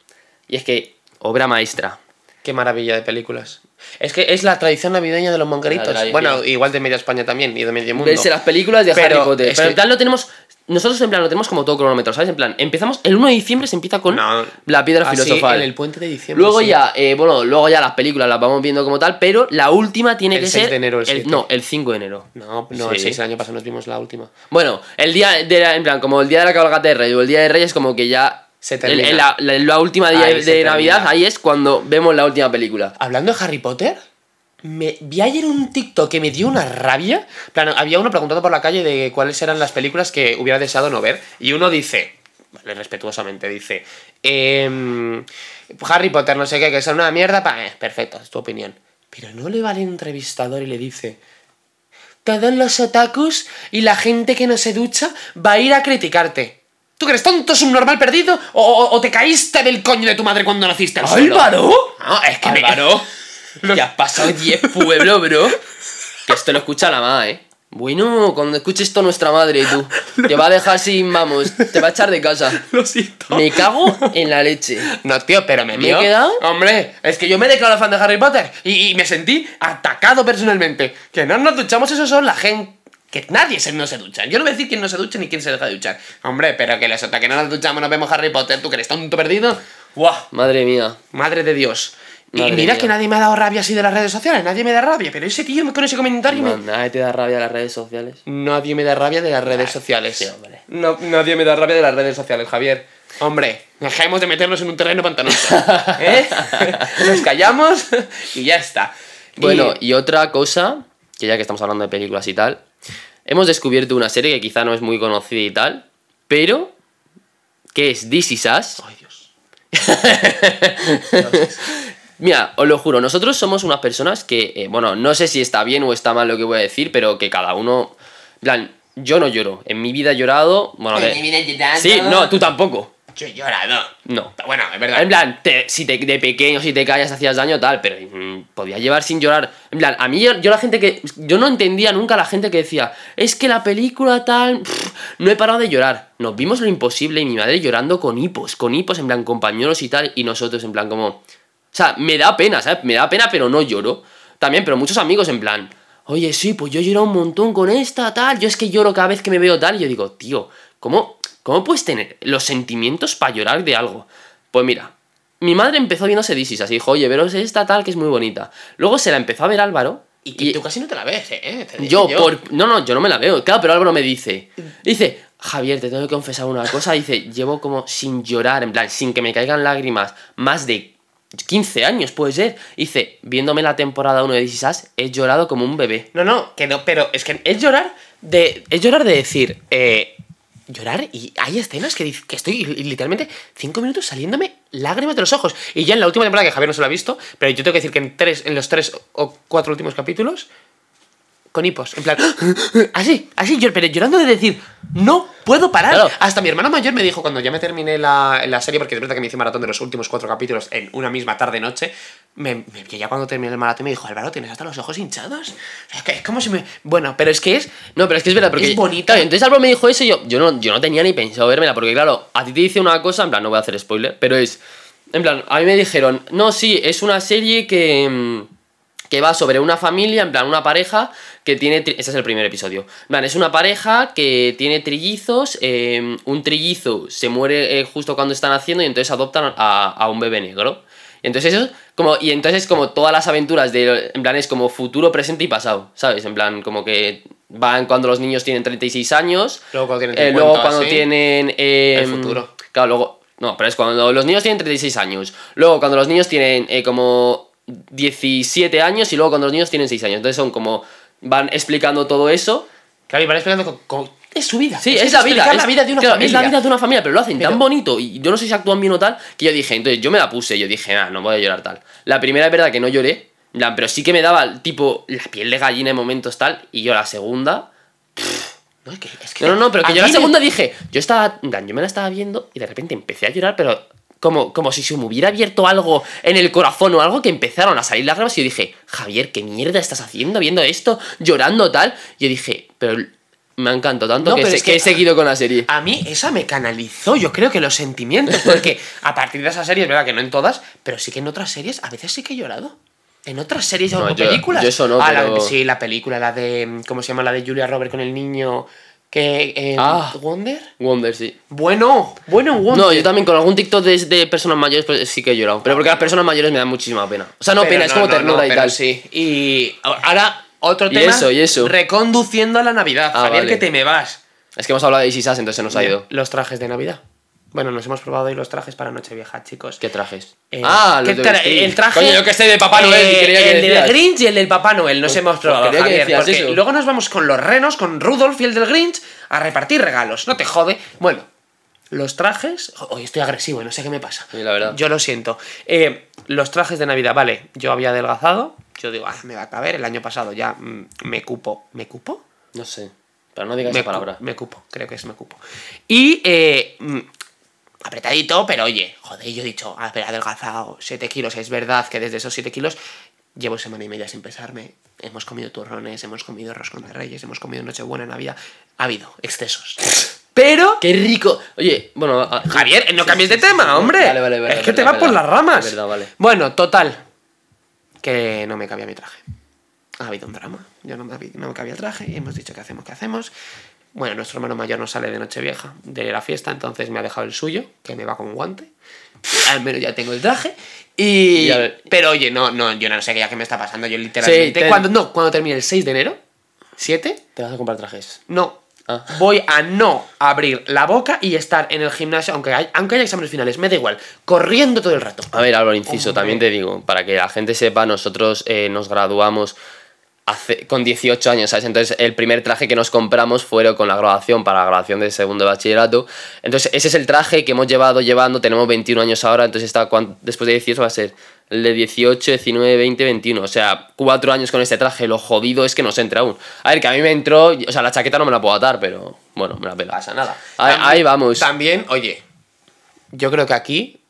S2: Y es que, obra maestra.
S1: Qué maravilla de películas. Es que es la tradición navideña de los mongueritos. Bueno, igual de media España también y de medio mundo.
S2: Verse las películas de
S1: Pero
S2: Harry Potter. Pero en
S1: que-
S2: plan lo tenemos. Nosotros en plan lo tenemos como todo cronómetro, ¿sabes? En plan, empezamos. El 1 de diciembre se empieza con
S1: No.
S2: la piedra
S1: Así,
S2: filosofal.
S1: en el puente de diciembre.
S2: Luego
S1: sí.
S2: ya, eh, bueno, luego ya las películas las vamos viendo como tal, pero la última tiene
S1: El
S2: que
S1: 6
S2: ser.
S1: de enero, el 7.
S2: no, el 5 de enero.
S1: No, no, el
S2: Sí.
S1: 6 el año pasado nos vimos la última.
S2: Bueno, el día de la- en plan, como el día de la cabalgata de Reyes o el día de Reyes, como que ya.
S1: Se termina.
S2: el- la, la- la última día
S1: Ahí
S2: de
S1: termina.
S2: Navidad, ahí es cuando vemos la última película.
S1: Hablando de Harry Potter, me vi ayer un TikTok que me dio una rabia. Había uno preguntando por la calle de cuáles eran las películas que hubiera deseado no ver. Y uno dice, vale, respetuosamente, dice: em, Harry Potter, no sé qué, que son una mierda. Pa, eh, perfecto, es tu opinión. Pero no le vale un entrevistador y le dice: Todos los otakus y la gente que no se ducha va a ir a criticarte. ¿Tú que eres tonto, subnormal perdido? ¿O, o- o te caíste del coño de tu madre cuando naciste al suelo?
S2: ¡Álvaro!
S1: No, es que me- <laughs>
S2: Álvaro, <laughs> que has pasado 10 pueblos, bro. Que esto lo escucha la mamá, ¿eh? Bueno, cuando escuche esto nuestra madre, tú. <laughs> Te va a dejar sin, vamos, te va a echar de casa. <laughs>
S1: Lo siento.
S2: Me cago en la leche.
S1: No, tío, pero me
S2: ¿Me he quedado?
S1: Hombre, es que yo me declaro fan de Harry Potter y, y me sentí atacado personalmente. Que no nos duchamos, eso son la gente. Que nadie se, no se ducha. Yo no voy a decir quién no se ducha ni quién se deja de duchar. Hombre, pero que les que no nos duchamos, nos vemos Harry Potter. ¿Tú que eres tonto perdido? ¡Guau!
S2: Madre mía.
S1: Madre de Dios. Y mira
S2: mía.
S1: que nadie me ha dado rabia así de las redes sociales. Nadie me da rabia. Pero ese tío con ese comentario me,
S2: No, nadie te da rabia las redes sociales.
S1: Nadie me da rabia de las redes sociales.
S2: sí, hombre.
S1: No, nadie me da rabia de las redes sociales, Javier. Hombre, dejemos de meternos en un terreno pantanoso. <laughs> ¿Eh? <laughs> Nos callamos <laughs> y ya está.
S2: Bueno,
S1: Y-
S2: y otra cosa, que ya que estamos hablando de películas y tal, hemos descubierto una serie que quizá no es muy conocida y tal, pero que es This Is Us.
S1: Ay, Dios.
S2: Mira, os lo juro, nosotros somos unas personas que, eh, bueno, no sé si está bien o está mal lo que voy a decir, pero que cada uno, en plan, yo no lloro. En mi vida he llorado, bueno, de- Sí, no, tú tampoco.
S1: Yo he llorado.
S2: No.
S1: Bueno, es verdad.
S2: En plan, te- si te, de pequeño, si te callas, hacías daño, tal, pero mm, podía llevar sin llorar. En plan, a mí, yo, yo la gente que. Yo no entendía nunca a la gente que decía, es que la película tal. pff, no he parado de llorar. Nos vimos lo imposible y mi madre llorando con hipos, con hipos, en plan, compañeros y tal, y nosotros, en plan, como. O sea, me da pena, ¿sabes? Me da pena, pero no lloro. también, pero muchos amigos en plan, oye, sí, pues yo lloro un montón con esta, tal, yo es que lloro cada vez que me veo tal, y yo digo, tío, ¿cómo, cómo puedes tener los sentimientos para llorar de algo? Pues mira, mi madre empezó viéndose Disis, así dijo, oye, veros esta tal que es muy bonita. Luego se la empezó a ver Álvaro.
S1: Y que tú casi no te la ves, ¿eh?
S2: Yo,
S1: digo
S2: por. No, no, yo no me la veo. Claro, pero Álvaro me dice. Dice, Javier, te tengo que confesar una cosa. Dice, llevo como sin llorar, en plan, sin que me caigan lágrimas, más de 15 años, puede ser. Dice, viéndome la temporada 1 de This Is Us, he llorado como un bebé.
S1: No, no, que no, pero es que es llorar de. Es llorar de decir. Eh, llorar y hay escenas que, que estoy li- literalmente cinco minutos saliéndome lágrimas de los ojos. Y ya en la última temporada, que Javier no se lo ha visto, pero yo tengo que decir que en, tres, en los tres o cuatro últimos capítulos, con hipos. En plan, <gasps> así, así, yo, pero llorando de decir, no puedo parar.
S2: Claro.
S1: Hasta mi hermano mayor me dijo cuando ya me terminé la, la serie, porque es verdad que me hice maratón de los últimos cuatro capítulos en una misma tarde-noche. Me, ya cuando terminé el maratón me dijo, Álvaro, tienes hasta los ojos hinchados. O sea, es que es como si me. Bueno, pero es que es.
S2: No, pero es que es verdad, porque.
S1: Es bonita.
S2: Claro, entonces Álvaro me dijo eso y yo, yo, no, yo no tenía ni pensado vérmela, porque claro, a ti te dice una cosa, en plan, no voy a hacer spoiler, pero es. En plan, a mí me dijeron, no, sí, es una serie que. mm, que va sobre una familia, en plan, una pareja que tiene. Este es el primer episodio. Plan, es una pareja que tiene trillizos. eh, un trillizo se muere eh, justo cuando están haciendo y entonces adoptan a, a un bebé negro. Y entonces eso, como, y entonces como todas las aventuras de, en plan, es como futuro, presente y pasado, ¿sabes? En plan, como que van cuando los niños tienen 36 años,
S1: Luego cuando tienen
S2: eh,
S1: 50,
S2: luego cuando
S1: sí.
S2: tienen... eh,
S1: El futuro.
S2: Claro, luego... No, pero es cuando los niños tienen 36 años, luego cuando los niños tienen eh, como 17 años y luego cuando los niños tienen 6 años. Entonces son como... Van explicando todo eso
S1: Claro, y van explicando con, con- es su vida.
S2: Sí,
S1: que
S2: es, la vida. Es
S1: la vida de una
S2: claro,
S1: familia.
S2: Es la vida de una familia, pero lo hacen
S1: Pero-
S2: tan bonito y yo no sé si actúan bien o tal, que yo dije, entonces yo me la puse, yo dije, ah, no voy a llorar tal. La primera es verdad que no lloré, pero sí que me daba tipo la piel de gallina en momentos tal, y yo la segunda.
S1: No, es que, es que
S2: No, no, no, pero que yo la
S1: me-
S2: segunda dije, yo estaba, yo me la estaba viendo y de repente empecé a llorar, pero como, como si se me hubiera abierto algo en el corazón o algo que empezaron a salir lágrimas y yo dije, Javier, ¿qué mierda estás haciendo viendo esto, llorando tal? Yo dije, pero me ha encantado tanto
S1: No,
S2: que,
S1: pero
S2: se-
S1: es
S2: que
S1: que-
S2: he seguido con la serie.
S1: A mí esa me canalizó, yo creo que los sentimientos, porque <laughs> a partir de esa serie, es verdad que no en todas, pero sí que en otras series a veces sí que he llorado. En otras series
S2: No,
S1: o
S2: yo-
S1: películas.
S2: yo eso no,
S1: Ah, la-
S2: pero-
S1: sí, la película, la de. ¿Cómo se llama? La de Julia Roberts con el niño. Que. eh,
S2: Ah.
S1: ¿Wonder?
S2: Wonder, sí.
S1: Bueno, bueno, Wonder.
S2: No, yo también con algún TikTok de, de personas mayores pues, sí que he llorado. Pero porque las personas mayores me dan muchísima pena. O sea, no
S1: Pero
S2: pena, es como
S1: no, no,
S2: ternura y
S1: pero
S2: tal.
S1: Sí. Y ahora, otro
S2: Y
S1: tema.
S2: eso, y eso.
S1: Reconduciendo a la Navidad.
S2: Ah,
S1: Javier,
S2: vale.
S1: que te me vas.
S2: Es que hemos hablado de Isis As, entonces se nos ha ido.
S1: Los trajes de Navidad. Bueno, nos hemos probado hoy los trajes para Nochevieja, chicos.
S2: ¿Qué trajes?
S1: Eh,
S2: ah,
S1: ¿qué
S2: los de
S1: tra-
S2: vestir.
S1: el traje.
S2: Coño, yo que sé de Papá Noel,
S1: eh,
S2: y creía que
S1: El del. Grinch y el del Papá Noel, nos
S2: Pues-
S1: hemos
S2: pues
S1: probado.
S2: que
S1: Javier,
S2: decías
S1: porque
S2: eso.
S1: luego nos vamos con los renos, con Rudolf y el del Grinch, a repartir regalos. No te jode. Bueno, los trajes. Hoy estoy agresivo, no sé qué me pasa.
S2: Sí, la verdad.
S1: Yo lo siento. Eh, los trajes de Navidad, vale. Yo había adelgazado. Yo digo, ah, me va a caber. El año pasado ya mm, me cupo. ¿Me cupo?
S2: No sé. Pero no digas
S1: me
S2: esa palabra.
S1: cu- me cupo, creo que es me cupo. Y eh, mm, apretadito, pero oye, joder, yo he dicho, a ver, adelgazado 7 kilos. Es verdad que desde esos 7 kilos llevo semana y media sin pesarme. Hemos comido turrones, hemos comido roscón de reyes, hemos comido Nochebuena, Navidad. Ha habido excesos. <laughs> Pero...
S2: ¡Qué rico! Oye, bueno. a-
S1: Javier, no
S2: Sí,
S1: cambies
S2: sí,
S1: de
S2: sí,
S1: tema, hombre.
S2: Vale, vale, vale.
S1: es que te
S2: verdad,
S1: va por
S2: verdad.
S1: las ramas.
S2: Verdad, vale.
S1: Bueno, total. Que no me cabía mi traje. Ha habido un drama. Yo no me, no me cabía el traje. Hemos dicho que hacemos, que hacemos. Bueno, nuestro hermano mayor no sale de Nochevieja de la fiesta, entonces me ha dejado el suyo, que me va con un guante. Al menos ya tengo el traje. Y.
S2: Ver-
S1: Pero oye, no, no, yo no sé qué ya que me está pasando. Yo literalmente.
S2: te-
S1: Cuando, no, cuando termine el 6 de enero, ¿7?
S2: Te vas a comprar trajes.
S1: No.
S2: Ah.
S1: Voy a no abrir la boca y estar en el gimnasio, aunque, hay, aunque haya exámenes finales, me da igual, corriendo todo el rato.
S2: A ver, Álvaro, inciso, también te digo, para que la gente sepa, nosotros eh, nos graduamos hace, con 18 años, ¿sabes? Entonces, el primer traje que nos compramos fue con la graduación, para la graduación de segundo de bachillerato. Entonces, ese es el traje que hemos llevado llevando, tenemos 21 años ahora, entonces está, después de 18 va a ser el de 18, 19, 20, 21. O sea, cuatro años con este traje, lo jodido es que no se entra aún. A ver, que a mí me entró, o sea, la chaqueta no me la puedo atar, pero bueno, me la pela.
S1: pasa nada.
S2: Ahí,
S1: También-
S2: ahí vamos.
S1: También, oye, yo creo que aquí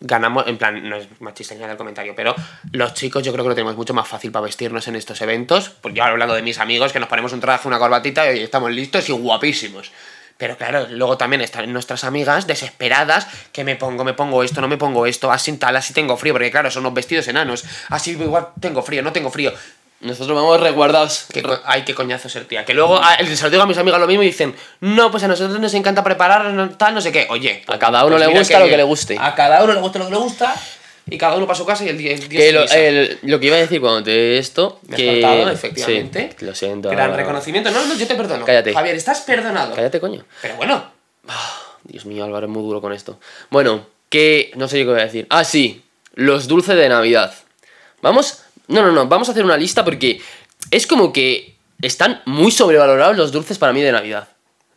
S1: ganamos, en plan, no es machista ni nada el comentario, pero los chicos yo creo que lo tenemos mucho más fácil para vestirnos en estos eventos. Pues yo hablando de mis amigos, que nos ponemos un traje, una corbatita y estamos listos y guapísimos. Pero claro, luego también están nuestras amigas desesperadas, que me pongo, me pongo esto, no me pongo esto, así tal, así tengo frío, porque claro, son los vestidos enanos, así igual tengo frío, no tengo frío.
S2: Nosotros vamos resguardados.
S1: Que, ay, qué coñazo ser tía. Que luego ah, se lo digo a mis amigas lo mismo y dicen, no, pues a nosotros nos encanta preparar tal, no sé qué. Oye,
S2: A cada uno
S1: pues
S2: le gusta
S1: qué
S2: lo que le guste.
S1: A cada uno le gusta lo que le gusta y cada uno para su casa y el día. el día
S2: Que
S1: es
S2: lo, el- lo que iba a decir cuando te esto.
S1: Me has
S2: que,
S1: faltado, efectivamente.
S2: Sí, lo siento.
S1: Gran
S2: ahora-
S1: reconocimiento. No, no, yo te perdono.
S2: Cállate.
S1: Javier, estás perdonado.
S2: Cállate, coño.
S1: Pero bueno,
S2: Dios mío, Álvaro es muy duro con esto. Bueno, que. No sé yo qué voy a decir. Ah, sí. Los dulces de Navidad. Vamos. No, no, no. Vamos a hacer una lista porque es como que están muy sobrevalorados los dulces para mí de Navidad.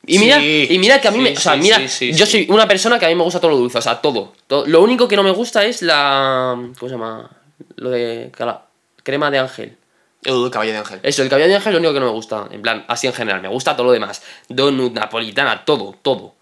S2: Y
S1: Sí,
S2: mira, y mira que a mí
S1: sí,
S2: me. O sea,
S1: sí,
S2: mira, yo soy una persona que a mí me gusta todo lo dulce, o sea, todo. todo. Lo único que no me gusta es la. ¿Cómo se llama? Lo de. cala- Crema de ángel.
S1: uh, caballo de ángel.
S2: Eso, el caballo de ángel es lo único que no me gusta. En plan, así en general. Me gusta todo lo demás. Donut, napolitana, todo, todo.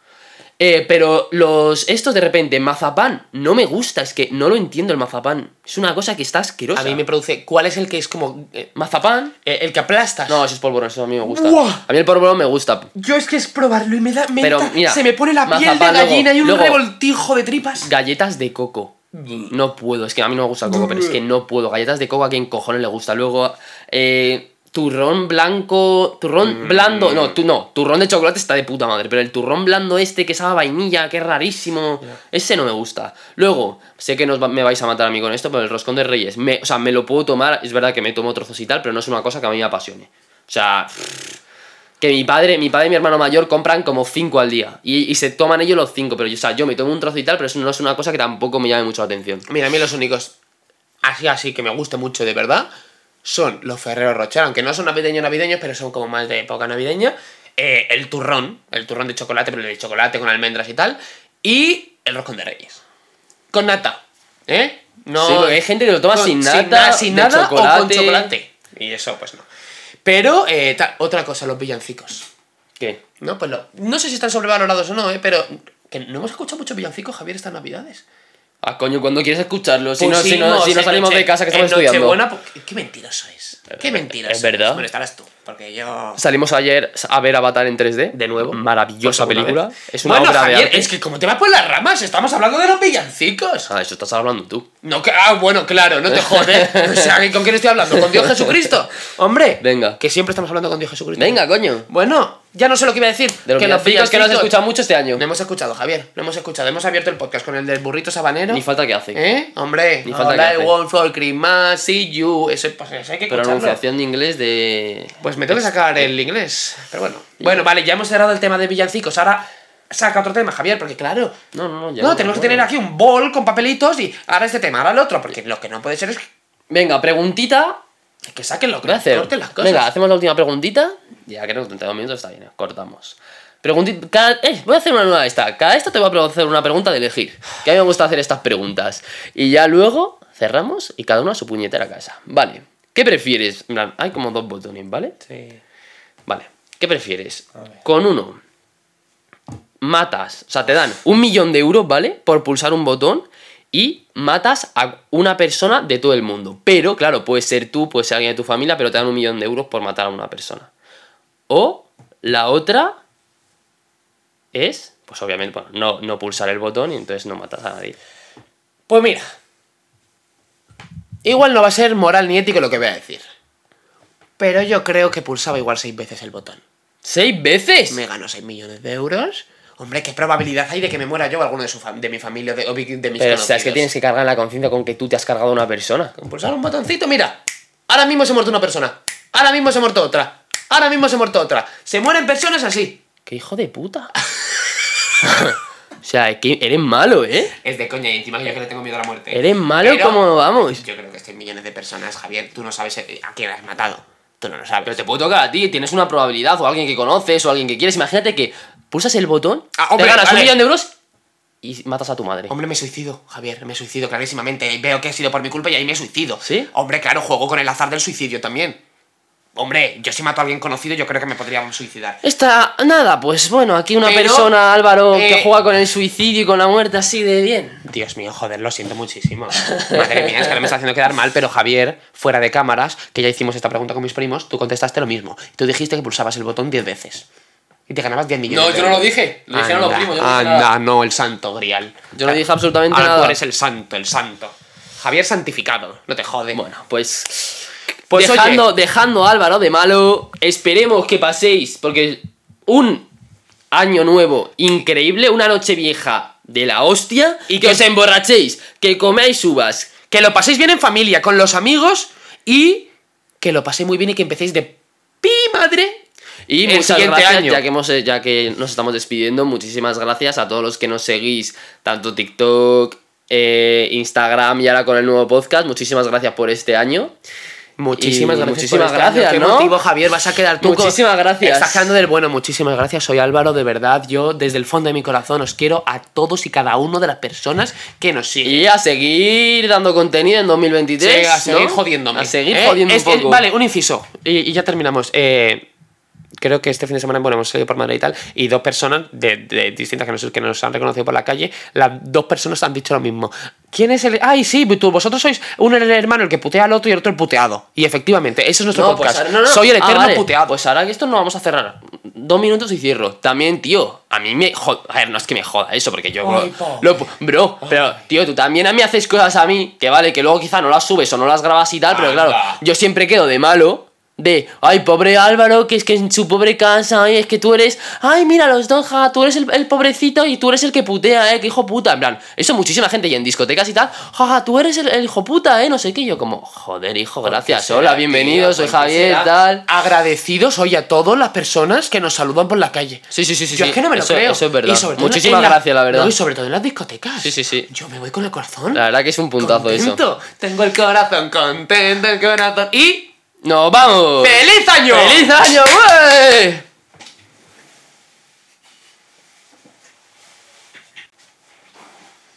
S2: Eh, pero los. Estos de repente, mazapán, no me gusta. Es que no lo entiendo el mazapán. Es una cosa que está asquerosa.
S1: A mí me produce. ¿Cuál es el que es como. eh,
S2: ¿Mazapán?
S1: eh, el que aplastas?
S2: No, eso es polvorón, eso a mí me gusta.
S1: ¡Buah!
S2: A mí el polvorón me gusta.
S1: Yo es que es probarlo y me da. me
S2: Pero,
S1: da-
S2: mira,
S1: se me pone la piel de
S2: mazapán, luego-
S1: gallina y un
S2: luego-
S1: revoltijo de tripas.
S2: Galletas de coco. No puedo, es que a mí no me gusta el coco, pero es que no puedo. Galletas de coco a quien cojones le gusta. Luego, eh, turrón blanco. Turrón blando. No, tú no. Turrón de chocolate está de puta madre. Pero el turrón blando este que sabe a vainilla, que es rarísimo. Ese no me gusta. Luego, sé que nos va- me vais a matar a mí con esto, pero el roscón de reyes. Me, o sea, me lo puedo tomar. Es verdad que me tomo trozos y tal, pero no es una cosa que a mí me apasione. O sea. Que mi padre, mi padre y mi hermano mayor compran como 5 al día. Y, y se toman ellos los 5. Pero o sea, yo me tomo un trozo y tal, pero eso no es una cosa que tampoco me llame mucho la atención.
S1: Mira, a mí los únicos. Así, así que me guste mucho de verdad. Son los Ferrero Rocher, aunque no son navideños navideños, pero son como más de época navideña. Eh, el turrón, el turrón de chocolate, pero el de chocolate con almendras y tal. Y el roscón de reyes. Con nata. ¿Eh? No,
S2: Sí, hay gente que lo toma
S1: con-
S2: sin nata,
S1: na- sin nada o con
S2: chocolate.
S1: chocolate. Y eso, pues no. Pero, eh, ta- otra cosa, los villancicos.
S2: ¿Qué?
S1: No, pues lo- no sé si están sobrevalorados o no, ¿eh? Pero que no hemos escuchado muchos villancicos, Javier, estas navidades.
S2: Ah, coño, cuando quieres escucharlo? Si, no, si,
S1: Pusimos
S2: no, si no
S1: en
S2: salimos
S1: Noche-
S2: de casa que estamos
S1: en
S2: estudiando.
S1: Pu- qué mentiroso es. Qué mentiroso.
S2: es verdad.
S1: Bueno, estarás tú, porque yo...
S2: Salimos ayer a ver Avatar en 3D.
S1: De nuevo.
S2: Maravillosa
S1: segunda
S2: película.
S1: vez.
S2: Es una
S1: bueno,
S2: obra
S1: Javier,
S2: de arte.
S1: es que como te vas por las ramas, estamos hablando de los villancicos.
S2: Ah, eso estás hablando tú.
S1: No, que, ah, bueno, claro, no te jodes. <laughs> o sea, ¿con quién estoy hablando? ¿Con Dios Jesucristo? Hombre.
S2: Venga.
S1: Que siempre estamos hablando con Dios Jesucristo.
S2: Venga, coño.
S1: Bueno, ya no sé lo que iba a decir.
S2: De los
S1: que los
S2: villancicos que no has escuchado mucho este año.
S1: No hemos escuchado, Javier. No hemos escuchado. Hemos abierto el podcast con el del burrito sabanero.
S2: Ni falta que hace.
S1: ¿Eh? Hombre,
S2: Ni falta que hace.
S1: want for Christmas, see you. Eso, pues, eso hay que escucharlo.
S2: Pronunciación de inglés de.
S1: Pues me tengo que sacar el inglés. Pero bueno. Bueno, vale, ya hemos cerrado el tema de villancicos. Ahora saca otro tema, Javier, porque claro.
S2: No, no, no. ya
S1: No,
S2: no,
S1: tenemos que tener aquí un bol con papelitos y ahora este tema, ahora el otro. Porque lo que no puede ser es
S2: Venga, preguntita.
S1: que saquen lo que
S2: hacer.
S1: corten las cosas.
S2: Venga, hacemos la última preguntita. Ya que 32 minutos está bien, eh, cortamos. Preguntita. Cada, eh, voy a hacer una nueva esta. Cada esta te voy a hacer una pregunta de elegir. Que a mí me gusta hacer estas preguntas. Y ya luego cerramos y cada uno a su puñetera casa. Vale. ¿Qué prefieres? Hay como dos botones, ¿vale?
S1: Sí.
S2: Vale. ¿Qué prefieres? Con uno matas, o sea, te dan un millón de euros, ¿vale? Por pulsar un botón y matas a una persona de todo el mundo. Pero, claro, puede ser tú, puede ser alguien de tu familia, pero te dan un millón de euros por matar a una persona. O la otra es, pues obviamente, bueno, no, no pulsar el botón y entonces no matas a nadie.
S1: Pues mira. Igual no va a ser moral ni ético lo que voy a decir. Pero yo creo que pulsaba igual seis veces el botón.
S2: ¿Seis veces?
S1: Me gano 6 millones de euros. Hombre, ¿qué probabilidad hay de que me muera yo o alguno de, su de mi familia o de, o de mis
S2: Pero, o
S1: conocidos?
S2: sea, es que tienes que cargar la conciencia con que tú te has cargado a una persona.
S1: Con pulsar un botoncito, mira. Ahora mismo se ha muerto una persona. Ahora mismo se ha muerto otra. Ahora mismo se ha muerto otra. Se mueren personas así.
S2: ¡Qué hijo de puta! <laughs> o sea, es que eres malo, ¿eh?
S1: Es de coña y encima yo que le tengo miedo a la muerte.
S2: Eres malo
S1: Pero
S2: como vamos.
S1: Yo creo que estos millones de personas, Javier, tú no sabes eh, a quién has matado. Tú no lo sabes.
S2: Pero te puede tocar a ti, tienes una probabilidad, o alguien que conoces, o alguien que quieres. Imagínate que pulsas el botón,
S1: Ah, hombre,
S2: te ganas
S1: vale.
S2: un millón de euros y matas a tu madre.
S1: Hombre, me suicido, Javier, me suicido clarísimamente. Veo que ha sido por mi culpa y ahí me suicido.
S2: ¿Sí?
S1: Hombre, claro, juego con el azar del suicidio también. Hombre, yo si mato a alguien conocido, yo creo que me podría suicidar.
S2: Esta, nada, pues bueno, aquí una
S1: Pero,
S2: persona, Álvaro,
S1: eh,
S2: que juega con el suicidio y con la muerte así de bien.
S1: Dios mío, joder, lo siento muchísimo. Madre mía, es que ahora me está haciendo quedar mal, pero Javier, fuera de cámaras, que ya hicimos esta pregunta con mis primos, tú contestaste lo mismo. Tú dijiste que pulsabas el botón 10 veces. Y te ganabas 10 millones.
S2: No,
S1: de
S2: yo no lo dije. Lo dijeron los
S1: Anda,
S2: primos. Yo no dije
S1: anda,
S2: nada.
S1: no, el santo grial.
S2: Yo no dije absolutamente
S1: Ahora tú
S2: nada.
S1: eres el santo, el santo. Javier santificado, no te jode.
S2: Bueno, pues.
S1: Pues,
S2: dejando, dejando a Álvaro de malo, esperemos que paséis, porque un año nuevo increíble, una noche vieja de la hostia,
S1: Y que-
S2: que os emborrachéis, que comáis uvas.
S1: Que lo paséis bien en familia, con los amigos y que lo paséis muy bien y que empecéis de pi madre.
S2: Y
S1: El
S2: muchas
S1: siguiente
S2: gracias,
S1: año.
S2: ya que, hemos, eh, ya que nos estamos despidiendo, muchísimas gracias a todos los que nos seguís, tanto TikTok, eh, Instagram y ahora con el nuevo podcast. Muchísimas gracias por este año.
S1: Muchísimas
S2: Y
S1: gracias.
S2: muchísimas
S1: por este
S2: gracias,
S1: Qué
S2: ¿no?
S1: motivo, Javier, vas a quedar tú. con-
S2: Muchísimas gracias.
S1: Estás quedando del bueno, muchísimas gracias. Soy Álvaro, de verdad. Yo, desde el fondo de mi corazón, os quiero a todos y cada uno de las personas que nos siguen.
S2: Y a seguir dando contenido en 2023.
S1: Sí, a seguir
S2: ¿no?
S1: jodiéndome.
S2: A seguir
S1: ¿Eh?
S2: jodiendo
S1: Es-
S2: un
S1: es-
S2: poco.
S1: vale, un inciso. Y, y ya terminamos. Eh, creo que este fin de semana bueno, hemos salido por Madrid y tal. Y dos personas de, de distintas que nos, que nos han reconocido por la calle. Las dos personas han dicho lo mismo. ¿Quién es el.? Ay, sí, tú, vosotros sois uno el hermano el que putea al otro y el otro el puteado. Y efectivamente, ese es nuestro
S2: No, pues
S1: podcast.
S2: ahora- no, no.
S1: Soy el
S2: Ah,
S1: eterno
S2: vale.
S1: puteado.
S2: Pues ahora que esto no vamos a cerrar. Dos minutos y cierro. También, tío, a mí me joda. A ver, no es que me joda eso, porque yo.
S1: Ay,
S2: lo- bro, pero, tío, tú también a mí haces cosas a mí que vale, que luego quizá no las subes o no las grabas y tal, pero claro, yo siempre quedo de malo. De, ay, pobre Álvaro, que es que en su pobre casa, ay, es que tú eres, ay, mira, los dos, ja, tú eres el, el pobrecito y tú eres el que putea, eh, que hijo puta, en plan, eso muchísima gente y en discotecas y tal, jaja, tú eres el, el hijo puta, eh, no sé qué, yo como, joder, hijo, gracias, hola, bienvenido, soy Javier, tal.
S1: Agradecidos soy a todas las personas que nos saludan por la calle.
S2: Sí, sí, sí, sí.
S1: Yo
S2: sí.
S1: es que no me lo
S2: Eso-
S1: creo.
S2: Eso es verdad.
S1: Y sobre todo en
S2: Muchísimas
S1: la-
S2: gracias, la verdad.
S1: No, y sobre todo en las discotecas.
S2: Sí, sí, sí.
S1: Yo me voy con el corazón.
S2: La verdad que es un puntazo eso.
S1: contento. Tengo el corazón contento, el corazón. Y.
S2: ¡Nos vamos!
S1: ¡Feliz año!
S2: ¡Feliz año, güey!